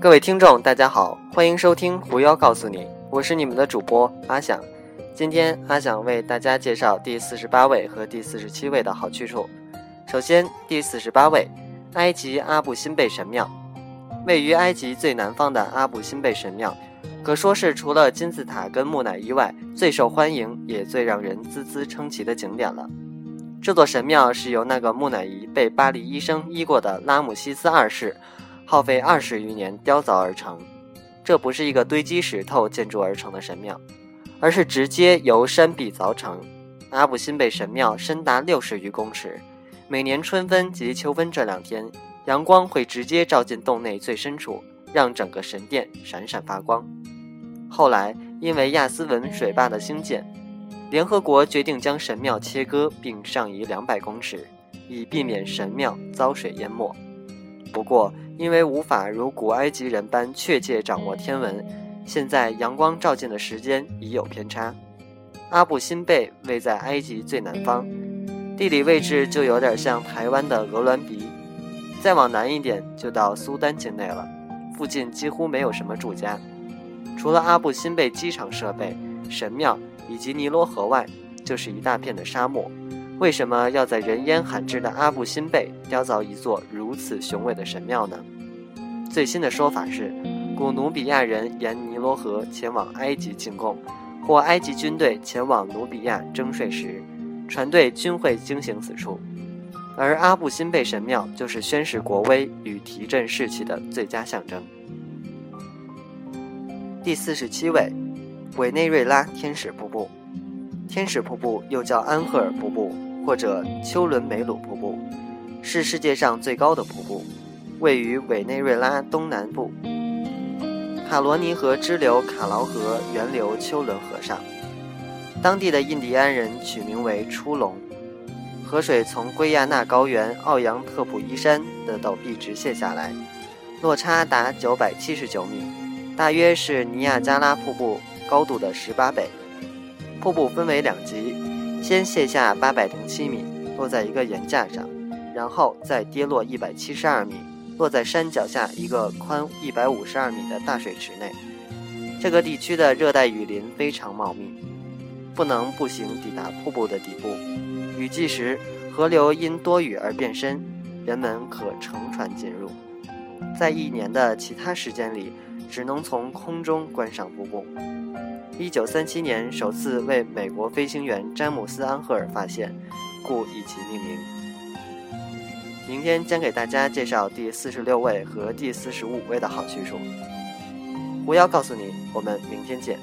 各位听众，大家好，欢迎收听《狐妖告诉你》，我是你们的主播阿想。今天阿想为大家介绍第四十八位和第四十七位的好去处。首先，第四十八位，埃及阿布辛贝神庙，位于埃及最南方的阿布辛贝神庙，可说是除了金字塔跟木乃伊外，最受欢迎也最让人孜孜称奇的景点了。这座神庙是由那个木乃伊被巴黎医生医过的拉姆西斯二世。耗费二十余年雕凿而成，这不是一个堆积石头建筑而成的神庙，而是直接由山壁凿成。阿布辛贝神庙深达六十余公尺，每年春分及秋分这两天，阳光会直接照进洞内最深处，让整个神殿闪闪发光。后来因为亚斯文水坝的兴建，联合国决定将神庙切割并上移两百公尺，以避免神庙遭水淹没。不过，因为无法如古埃及人般确切掌握天文，现在阳光照进的时间已有偏差。阿布辛贝位在埃及最南方，地理位置就有点像台湾的鹅銮鼻。再往南一点就到苏丹境内了，附近几乎没有什么住家，除了阿布辛贝机场设备、神庙以及尼罗河外，就是一大片的沙漠。为什么要在人烟罕至的阿布辛贝雕凿一座如此雄伟的神庙呢？最新的说法是，古努比亚人沿尼罗河前往埃及进贡，或埃及军队前往努比亚征税时，船队均会经行此处。而阿布辛贝神庙就是宣示国威与提振士气的最佳象征。第四十七位，委内瑞拉天使瀑布。天使瀑布又叫安赫尔瀑布。或者丘伦梅鲁瀑布是世界上最高的瀑布，位于委内瑞拉东南部卡罗尼河支流卡劳河源流丘伦河上。当地的印第安人取名为出龙。河水从圭亚那高原奥扬特普伊山的陡壁直泻下来，落差达九百七十九米，大约是尼亚加拉瀑布高度的十八倍。瀑布分为两级。先卸下八百零七米，落在一个岩架上，然后再跌落一百七十二米，落在山脚下一个宽一百五十二米的大水池内。这个地区的热带雨林非常茂密，不能步行抵达瀑布的底部。雨季时，河流因多雨而变深，人们可乘船进入。在一年的其他时间里，只能从空中观赏瀑布。一九三七年首次为美国飞行员詹姆斯·安赫尔发现，故以其命名。明天将给大家介绍第四十六位和第四十五位的好去处。狐妖告诉你，我们明天见。